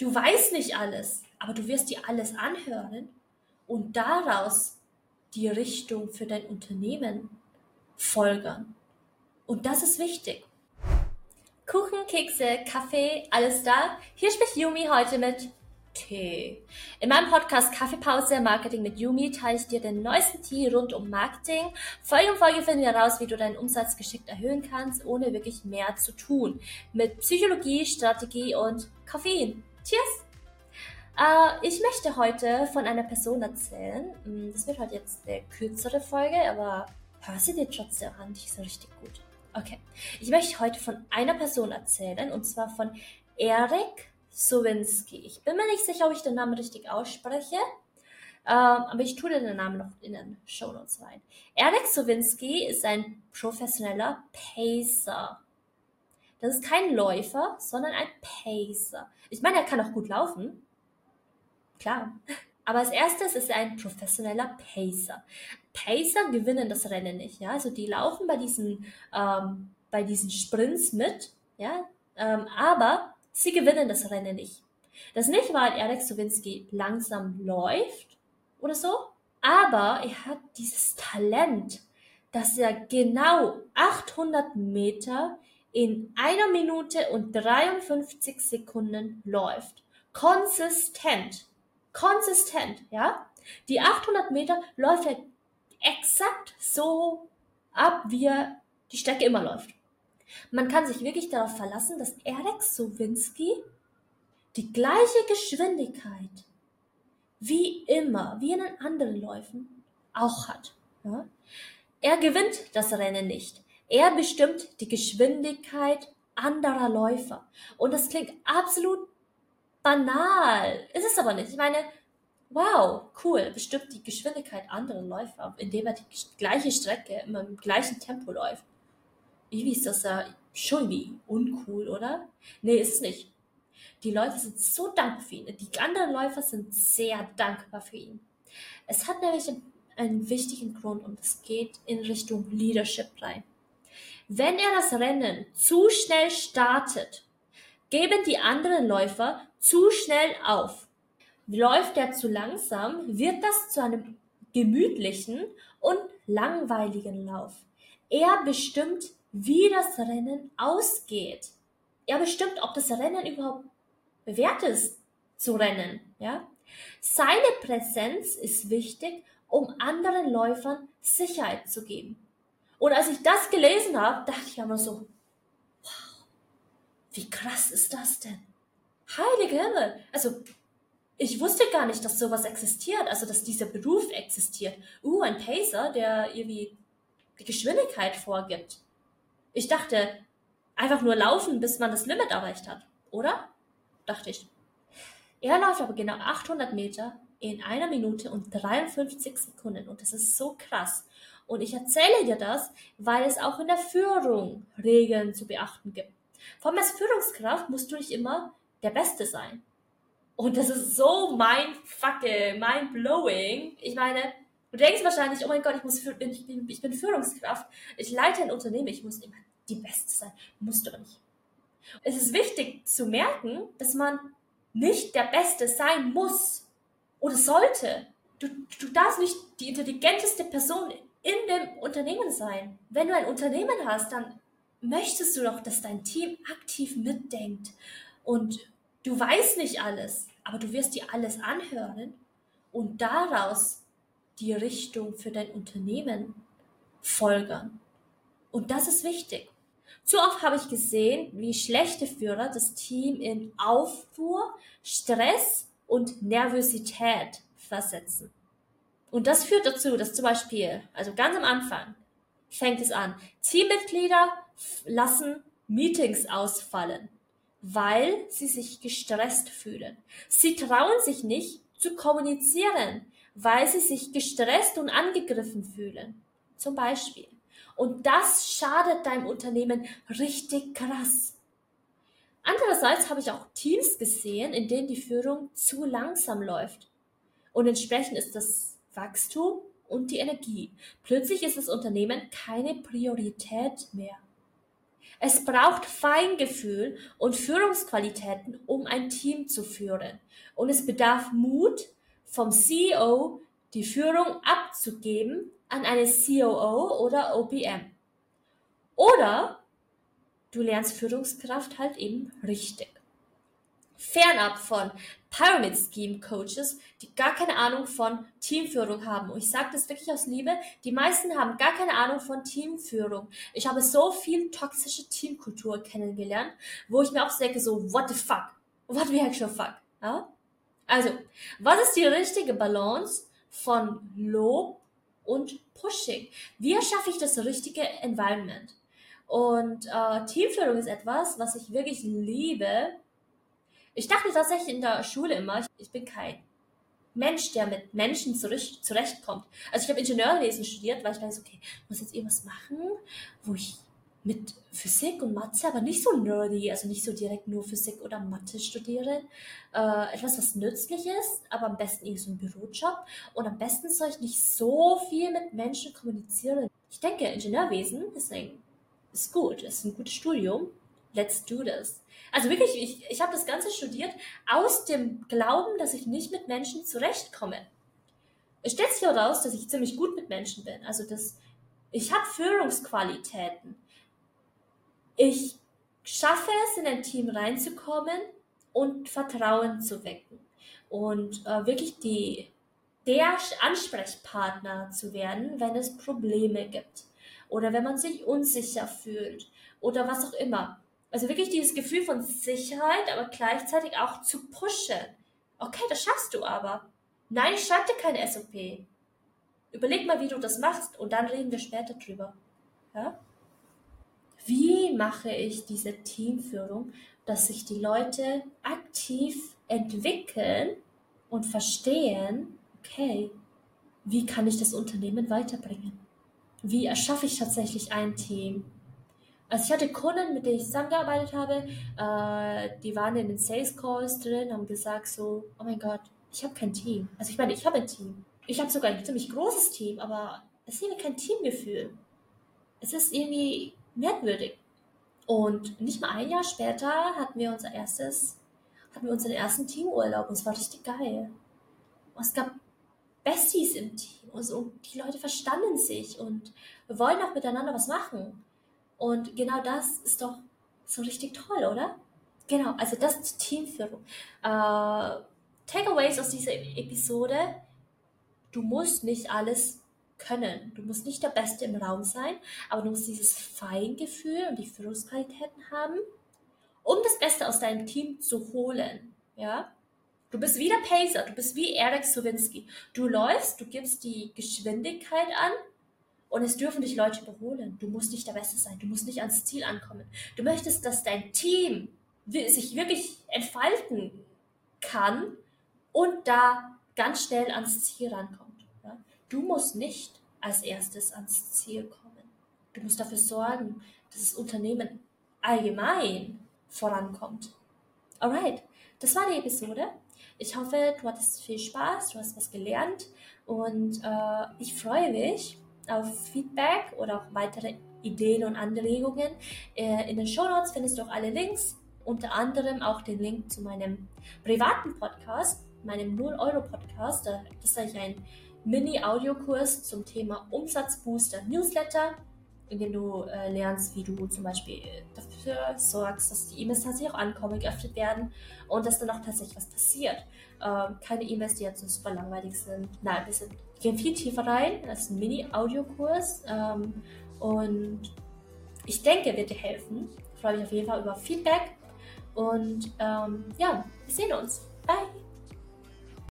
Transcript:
Du weißt nicht alles, aber du wirst dir alles anhören und daraus die Richtung für dein Unternehmen folgern. Und das ist wichtig. Kuchen, Kekse, Kaffee, alles da. Hier spricht Yumi heute mit Tee. In meinem Podcast Kaffeepause Marketing mit Yumi teile ich dir den neuesten Tee rund um Marketing. Folge um Folge finden wir heraus, wie du deinen Umsatz geschickt erhöhen kannst, ohne wirklich mehr zu tun. Mit Psychologie, Strategie und Koffein. Cheers! Äh, ich möchte heute von einer Person erzählen. Hm, das wird heute jetzt eine kürzere Folge, aber hör sie dir trotzdem an, die ist richtig gut. Okay. Ich möchte heute von einer Person erzählen, und zwar von Erik Sowinski. Ich bin mir nicht sicher, ob ich den Namen richtig ausspreche, ähm, aber ich tue den Namen noch in den Show Notes rein. Erik Sowinski ist ein professioneller Pacer. Das ist kein Läufer, sondern ein Pacer. Ich meine, er kann auch gut laufen. Klar. Aber als erstes ist er ein professioneller Pacer. Pacer gewinnen das Rennen nicht, ja. Also die laufen bei diesen, ähm, bei diesen Sprints mit, ja. Ähm, aber Sie gewinnen das Rennen nicht. Das nicht, weil Erik Sowinski langsam läuft oder so, aber er hat dieses Talent, dass er genau 800 Meter in einer Minute und 53 Sekunden läuft. Konsistent. Konsistent, ja? Die 800 Meter läuft er exakt so ab, wie er die Strecke immer läuft. Man kann sich wirklich darauf verlassen, dass Erik Sowinski die gleiche Geschwindigkeit wie immer, wie in den anderen Läufen auch hat. Ja? Er gewinnt das Rennen nicht. Er bestimmt die Geschwindigkeit anderer Läufer. Und das klingt absolut banal. Ist es aber nicht. Ich meine, wow, cool, bestimmt die Geschwindigkeit anderer Läufer, indem er die gleiche Strecke immer im gleichen Tempo läuft irgendwie ist das ja schon wie uncool, oder? Nee, ist es nicht. Die Leute sind so dankbar für ihn. Die anderen Läufer sind sehr dankbar für ihn. Es hat nämlich einen wichtigen Grund und es geht in Richtung Leadership rein. Wenn er das Rennen zu schnell startet, geben die anderen Läufer zu schnell auf. Läuft er zu langsam, wird das zu einem gemütlichen und langweiligen Lauf. Er bestimmt wie das Rennen ausgeht. Er bestimmt, ob das Rennen überhaupt bewährt ist zu rennen. Ja? Seine Präsenz ist wichtig, um anderen Läufern Sicherheit zu geben. Und als ich das gelesen habe, dachte ich immer so, wow, wie krass ist das denn? Heilige Himmel! Also, ich wusste gar nicht, dass sowas existiert, also dass dieser Beruf existiert. Uh, ein Pacer, der irgendwie die Geschwindigkeit vorgibt. Ich dachte, einfach nur laufen, bis man das Limit erreicht hat, oder? Dachte ich. Er läuft aber genau 800 Meter in einer Minute und 53 Sekunden und das ist so krass. Und ich erzähle dir das, weil es auch in der Führung Regeln zu beachten gibt. Allem als Führungskraft musst du nicht immer der Beste sein. Und das ist so mein Facke, mein blowing. Ich meine, Du denkst wahrscheinlich, oh mein Gott, ich, muss, ich, bin, ich bin Führungskraft, ich leite ein Unternehmen, ich muss immer die Beste sein. Musst du nicht. Es ist wichtig zu merken, dass man nicht der Beste sein muss oder sollte. Du, du darfst nicht die intelligenteste Person in dem Unternehmen sein. Wenn du ein Unternehmen hast, dann möchtest du doch, dass dein Team aktiv mitdenkt. Und du weißt nicht alles, aber du wirst dir alles anhören und daraus die Richtung für dein Unternehmen folgern. Und das ist wichtig. Zu oft habe ich gesehen, wie schlechte Führer das Team in Aufruhr, Stress und Nervosität versetzen. Und das führt dazu, dass zum Beispiel, also ganz am Anfang fängt es an, Teammitglieder lassen Meetings ausfallen, weil sie sich gestresst fühlen. Sie trauen sich nicht zu kommunizieren, weil sie sich gestresst und angegriffen fühlen. Zum Beispiel. Und das schadet deinem Unternehmen richtig krass. Andererseits habe ich auch Teams gesehen, in denen die Führung zu langsam läuft. Und entsprechend ist das Wachstum und die Energie. Plötzlich ist das Unternehmen keine Priorität mehr. Es braucht Feingefühl und Führungsqualitäten, um ein Team zu führen. Und es bedarf Mut vom CEO, die Führung abzugeben an eine COO oder OPM. Oder du lernst Führungskraft halt eben richtig fernab von Pyramid Scheme Coaches, die gar keine Ahnung von Teamführung haben. Und ich sage das wirklich aus Liebe, die meisten haben gar keine Ahnung von Teamführung. Ich habe so viel toxische Teamkultur kennengelernt, wo ich mir auch denke, so, what the fuck? What the actual fuck? Ja? Also, was ist die richtige Balance von Lob und Pushing? Wie schaffe ich das richtige Environment? Und äh, Teamführung ist etwas, was ich wirklich liebe, ich dachte tatsächlich in der Schule immer, ich bin kein Mensch, der mit Menschen zurecht, zurechtkommt. Also ich habe Ingenieurwesen studiert, weil ich weiß, okay, ich muss jetzt irgendwas machen, wo ich mit Physik und Mathe, aber nicht so nerdy, also nicht so direkt nur Physik oder Mathe studiere. Äh, etwas, was nützlich ist, aber am besten irgendwie so ein Bürojob. Und am besten soll ich nicht so viel mit Menschen kommunizieren. Ich denke, Ingenieurwesen ein, ist gut, ist ein gutes Studium. Let's do this. Also wirklich, ich, ich habe das Ganze studiert aus dem Glauben, dass ich nicht mit Menschen zurechtkomme. Es stellt sich heraus, dass ich ziemlich gut mit Menschen bin. Also das, ich habe Führungsqualitäten. Ich schaffe es, in ein Team reinzukommen und Vertrauen zu wecken. Und äh, wirklich die, der Ansprechpartner zu werden, wenn es Probleme gibt. Oder wenn man sich unsicher fühlt. Oder was auch immer. Also wirklich dieses Gefühl von Sicherheit, aber gleichzeitig auch zu pushen. Okay, das schaffst du aber. Nein, ich schreibe dir kein SOP. Überleg mal, wie du das machst und dann reden wir später drüber. Ja? Wie mache ich diese Teamführung, dass sich die Leute aktiv entwickeln und verstehen, okay, wie kann ich das Unternehmen weiterbringen? Wie erschaffe ich tatsächlich ein Team? Also ich hatte Kunden, mit denen ich zusammengearbeitet habe, äh, die waren in den Sales Calls drin, haben gesagt so, oh mein Gott, ich habe kein Team. Also ich meine, ich habe ein Team. Ich habe sogar ein ziemlich großes Team, aber es ist irgendwie kein Teamgefühl. Es ist irgendwie merkwürdig. Und nicht mal ein Jahr später hatten wir unser erstes, hatten wir unseren ersten Teamurlaub und es war richtig geil. Und es gab Besties im Team und, so, und die Leute verstanden sich und wollen auch miteinander was machen. Und genau das ist doch so richtig toll, oder? Genau, also das ist Teamführung. Äh, Takeaways aus dieser Episode. Du musst nicht alles können. Du musst nicht der Beste im Raum sein, aber du musst dieses Feingefühl und die Führungsqualitäten haben, um das Beste aus deinem Team zu holen. Ja? Du bist wie der Pacer, du bist wie Eric Sowinski. Du läufst, du gibst die Geschwindigkeit an und es dürfen dich Leute überholen. Du musst nicht der Beste sein. Du musst nicht ans Ziel ankommen. Du möchtest, dass dein Team sich wirklich entfalten kann und da ganz schnell ans Ziel rankommt. Du musst nicht als erstes ans Ziel kommen. Du musst dafür sorgen, dass das Unternehmen allgemein vorankommt. Alright, das war die Episode. Ich hoffe, du hattest viel Spaß, du hast was gelernt und äh, ich freue mich, auf Feedback oder auch weitere Ideen und Anregungen. Äh, in den Show Notes findest du auch alle Links, unter anderem auch den Link zu meinem privaten Podcast, meinem 0-Euro-Podcast. Das ist ein Mini-Audiokurs zum Thema Umsatzbooster Newsletter, in dem du äh, lernst, wie du zum Beispiel dafür sorgst, dass die E-Mails tatsächlich auch ankommen, geöffnet werden und dass dann auch tatsächlich was passiert. Ähm, keine E-Mails, die jetzt so super langweilig sind. Nein, wir sind gehen viel tiefer rein. Das ist ein Mini-Audiokurs. Ähm, und ich denke, wird dir helfen. Ich freue mich auf jeden Fall über Feedback. Und ähm, ja, wir sehen uns. Bye!